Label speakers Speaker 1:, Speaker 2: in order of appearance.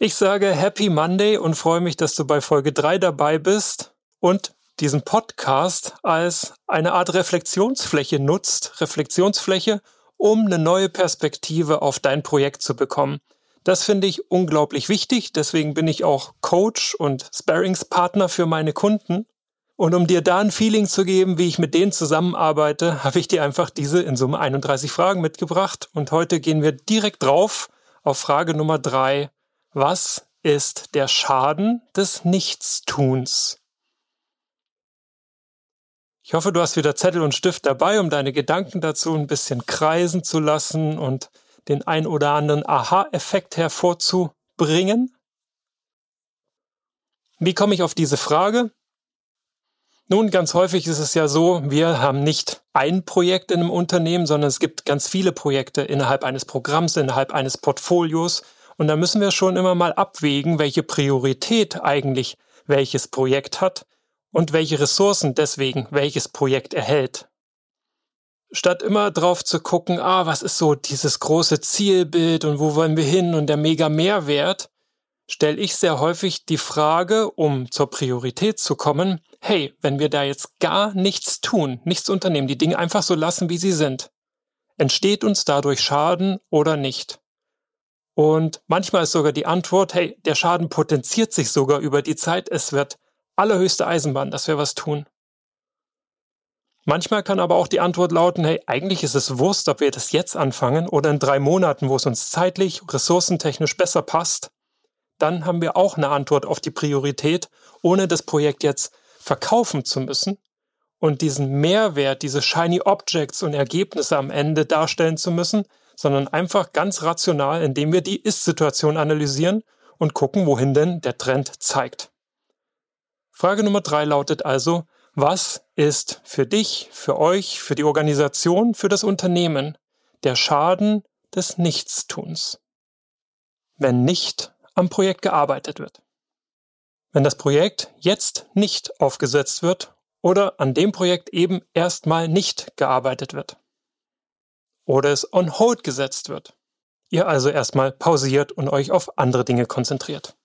Speaker 1: Ich sage Happy Monday und freue mich, dass du bei Folge 3 dabei bist und diesen Podcast als eine Art Reflexionsfläche nutzt, Reflexionsfläche, um eine neue Perspektive auf dein Projekt zu bekommen. Das finde ich unglaublich wichtig, deswegen bin ich auch Coach und Sparringspartner für meine Kunden. Und um dir da ein Feeling zu geben, wie ich mit denen zusammenarbeite, habe ich dir einfach diese in Summe 31 Fragen mitgebracht. Und heute gehen wir direkt drauf auf Frage Nummer drei. Was ist der Schaden des Nichtstuns? Ich hoffe, du hast wieder Zettel und Stift dabei, um deine Gedanken dazu ein bisschen kreisen zu lassen und den ein oder anderen Aha-Effekt hervorzubringen. Wie komme ich auf diese Frage? Nun, ganz häufig ist es ja so, wir haben nicht ein Projekt in einem Unternehmen, sondern es gibt ganz viele Projekte innerhalb eines Programms, innerhalb eines Portfolios und da müssen wir schon immer mal abwägen, welche Priorität eigentlich welches Projekt hat und welche Ressourcen deswegen welches Projekt erhält. Statt immer drauf zu gucken, ah, was ist so dieses große Zielbild und wo wollen wir hin und der mega Mehrwert, stelle ich sehr häufig die Frage, um zur Priorität zu kommen, hey, wenn wir da jetzt gar nichts tun, nichts unternehmen, die Dinge einfach so lassen, wie sie sind, entsteht uns dadurch Schaden oder nicht? Und manchmal ist sogar die Antwort, hey, der Schaden potenziert sich sogar über die Zeit, es wird allerhöchste Eisenbahn, dass wir was tun. Manchmal kann aber auch die Antwort lauten, hey, eigentlich ist es Wurst, ob wir das jetzt anfangen oder in drei Monaten, wo es uns zeitlich, ressourcentechnisch besser passt. Dann haben wir auch eine Antwort auf die Priorität, ohne das Projekt jetzt verkaufen zu müssen und diesen Mehrwert, diese shiny Objects und Ergebnisse am Ende darstellen zu müssen, sondern einfach ganz rational, indem wir die Ist-Situation analysieren und gucken, wohin denn der Trend zeigt. Frage Nummer drei lautet also, was ist für dich, für euch, für die Organisation, für das Unternehmen der Schaden des Nichtstuns, wenn nicht am Projekt gearbeitet wird? Wenn das Projekt jetzt nicht aufgesetzt wird oder an dem Projekt eben erstmal nicht gearbeitet wird oder es on hold gesetzt wird. Ihr also erstmal pausiert und euch auf andere Dinge konzentriert.